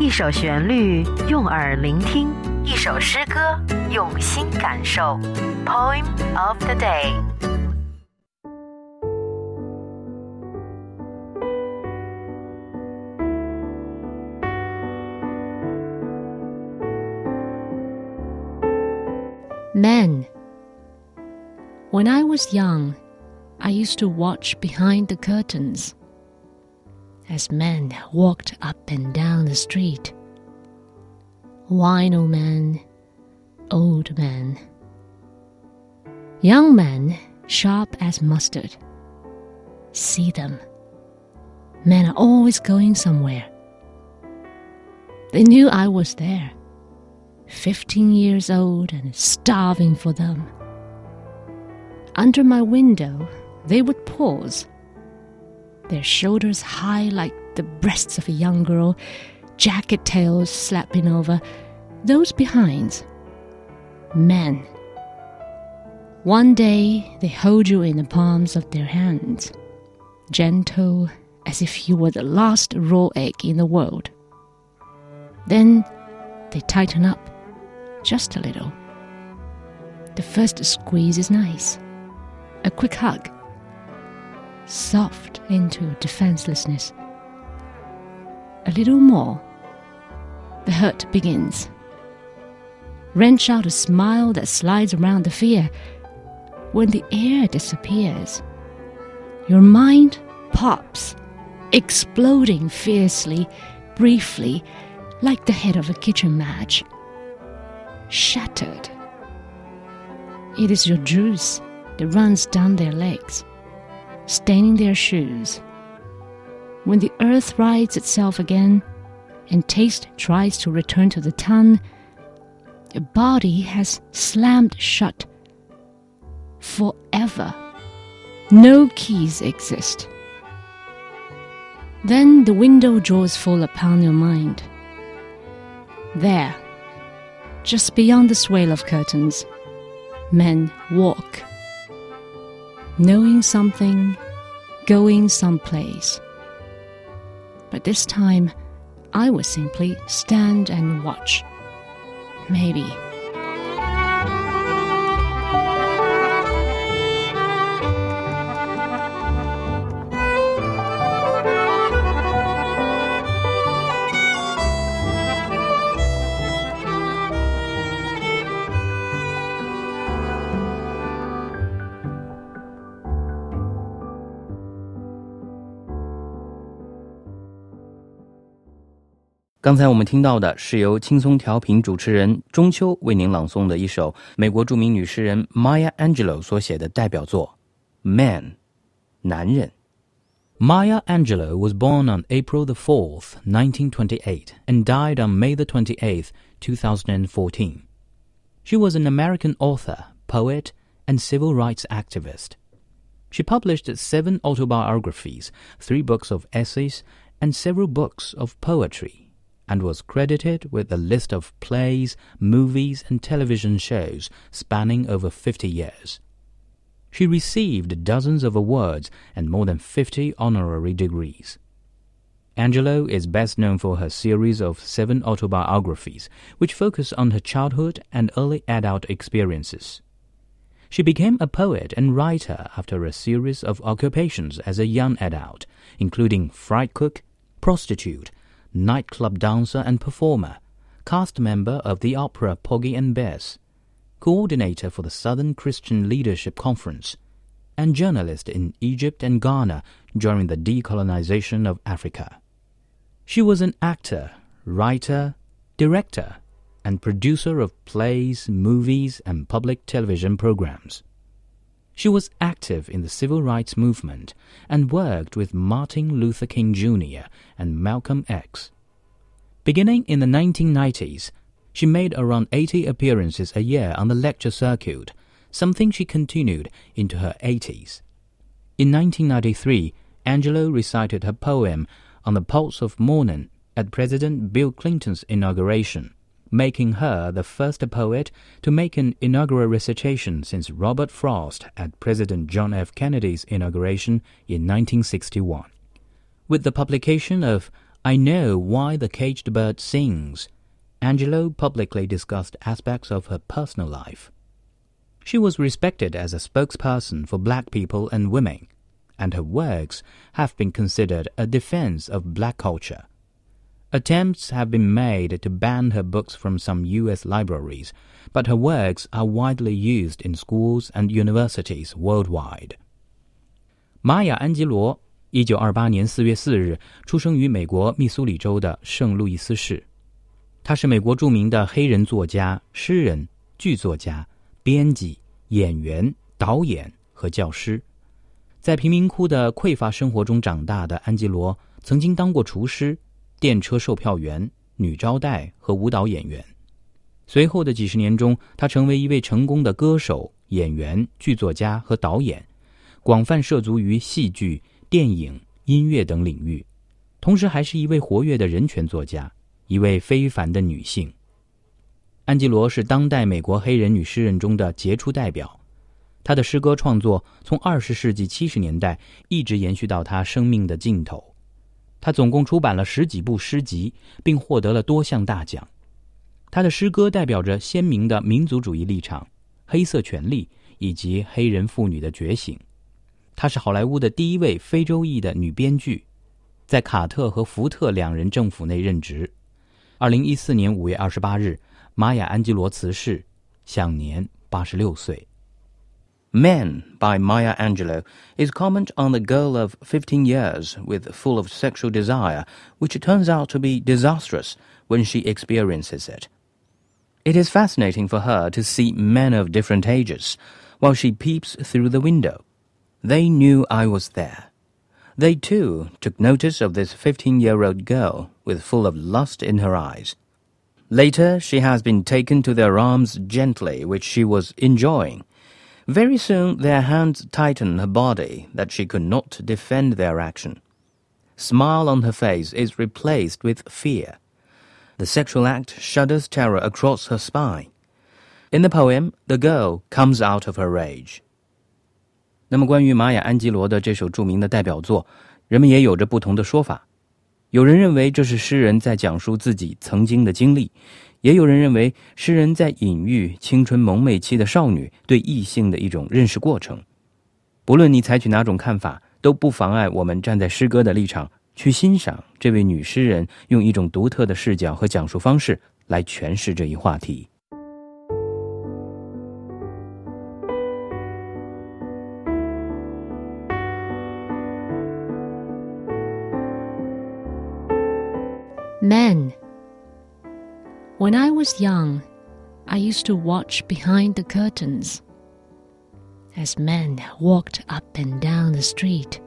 一首旋律，用耳聆听；一首诗歌，用心感受。Poem of the day。Men. When I was young, I used to watch behind the curtains as men walked up and down the street. Wino men, old men, young men sharp as mustard. See them. Men are always going somewhere. They knew I was there, 15 years old and starving for them. Under my window, they would pause their shoulders high like the breasts of a young girl, jacket tails slapping over, those behinds. Men. One day they hold you in the palms of their hands, gentle as if you were the last raw egg in the world. Then they tighten up, just a little. The first squeeze is nice, a quick hug soft into defenselessness. A little more, the hurt begins. Wrench out a smile that slides around the fear. When the air disappears, your mind pops, exploding fiercely, briefly, like the head of a kitchen match. Shattered. It is your juice that runs down their legs staining their shoes. When the earth rights itself again, and taste tries to return to the tongue, the body has slammed shut forever. No keys exist. Then the window draws full upon your mind. There, just beyond the swale of curtains, men walk knowing something, going someplace. But this time, I would simply stand and watch. Maybe. 刚才我们听到的是由轻松调频主持人中秋为您朗诵的一首美国着名女诗人 Maya Angelou 所写的代表作《Man》，男人。Maya Angelou was born on April the 4th, 1928, and died on May the 28th, 2014. She was an American author, poet, and civil rights activist. She published seven autobiographies, three books of essays, and several books of poetry and was credited with a list of plays, movies, and television shows spanning over 50 years. She received dozens of awards and more than 50 honorary degrees. Angelou is best known for her series of seven autobiographies, which focus on her childhood and early adult experiences. She became a poet and writer after a series of occupations as a young adult, including fried cook, prostitute, nightclub dancer and performer, cast member of the opera Porgy and Bess, coordinator for the Southern Christian Leadership Conference, and journalist in Egypt and Ghana during the decolonization of Africa. She was an actor, writer, director, and producer of plays, movies, and public television programs. She was active in the civil rights movement and worked with Martin Luther King Jr. and Malcolm X. Beginning in the 1990s, she made around 80 appearances a year on the lecture circuit, something she continued into her 80s. In 1993, Angelou recited her poem on the pulse of morning at President Bill Clinton's inauguration, making her the first poet to make an inaugural recitation since Robert Frost at President John F. Kennedy's inauguration in 1961. With the publication of I Know Why the Caged Bird Sings, Angelou publicly discussed aspects of her personal life. She was respected as a spokesperson for black people and women, and her works have been considered a defense of black culture. Attempts have been made to ban her books from some U.S. libraries, but her works are widely used in schools and universities worldwide. 玛雅·安吉罗，一九二八年四月四日出生于美国密苏里州的圣路易斯市。他是美国著名的黑人作家、诗人、剧作家、编辑、演员、导演和教师。在贫民窟的匮乏生活中长大的安吉罗，曾经当过厨师。电车售票员、女招待和舞蹈演员。随后的几十年中，他成为一位成功的歌手、演员、剧作家和导演，广泛涉足于戏剧、电影、音乐等领域，同时还是一位活跃的人权作家，一位非凡的女性。安吉罗是当代美国黑人女诗人中的杰出代表，她的诗歌创作从二十世纪七十年代一直延续到她生命的尽头。他总共出版了十几部诗集，并获得了多项大奖。他的诗歌代表着鲜明的民族主义立场、黑色权利以及黑人妇女的觉醒。她是好莱坞的第一位非洲裔的女编剧，在卡特和福特两人政府内任职。二零一四年五月二十八日，玛雅·安吉罗辞世，享年八十六岁。Men by Maya Angelou is comment on the girl of 15 years with full of sexual desire, which turns out to be disastrous when she experiences it. It is fascinating for her to see men of different ages while she peeps through the window. They knew I was there. They too took notice of this 15 year old girl with full of lust in her eyes. Later, she has been taken to their arms gently, which she was enjoying very soon their hands tightened her body that she could not defend their action. Smile on her face is replaced with fear. The sexual act shudders terror across her spine. In the poem, the girl comes out of her rage. 那么，关于玛雅·安吉罗的这首着名的代表作，人们也有着不同的说法。 有人认为这是诗人在讲述自己曾经的经历，也有人认为，诗人在隐喻青春萌昧期的少女对异性的一种认识过程。不论你采取哪种看法，都不妨碍我们站在诗歌的立场去欣赏这位女诗人用一种独特的视角和讲述方式来诠释这一话题。Men When I was young, I used to watch behind the curtains as men walked up and down the street.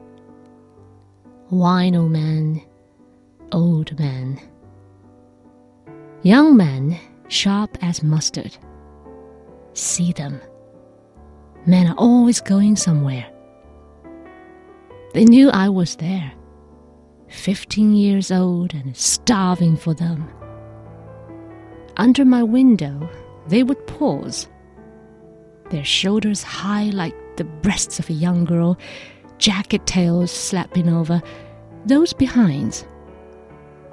Wino men, old men, young men sharp as mustard. See them. Men are always going somewhere. They knew I was there, 15 years old and starving for them. Under my window, they would pause, their shoulders high like the breasts of a young girl, jacket tails slapping over, those behind.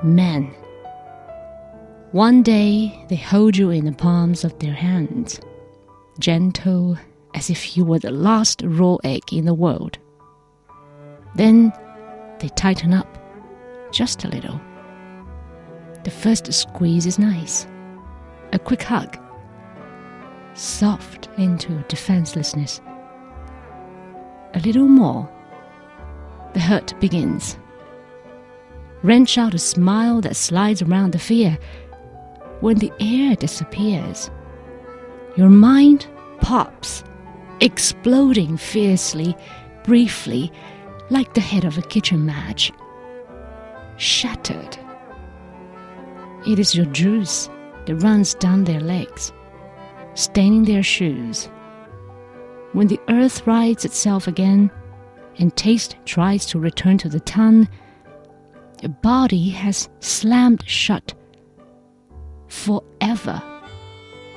Men. One day they hold you in the palms of their hands, gentle as if you were the last raw egg in the world. Then they tighten up just a little. The first squeeze is nice a quick hug, soft into defenselessness. A little more, the hurt begins. Wrench out a smile that slides around the fear. When the air disappears, your mind pops, exploding fiercely, briefly, like the head of a kitchen match. Shattered it is your juice that runs down their legs, staining their shoes. When the earth rights itself again, and taste tries to return to the tongue, your body has slammed shut forever.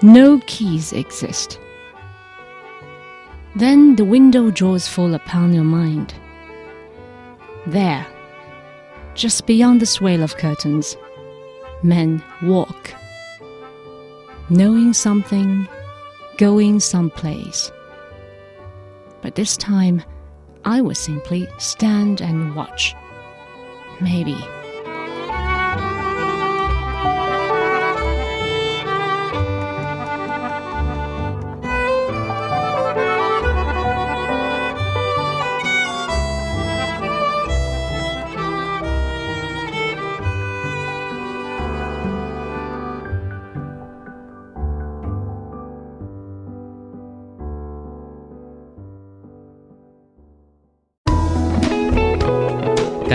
No keys exist. Then the window draws full upon your mind. There, just beyond the swale of curtains, men walk, knowing something, going someplace. But this time, I will simply stand and watch. Maybe.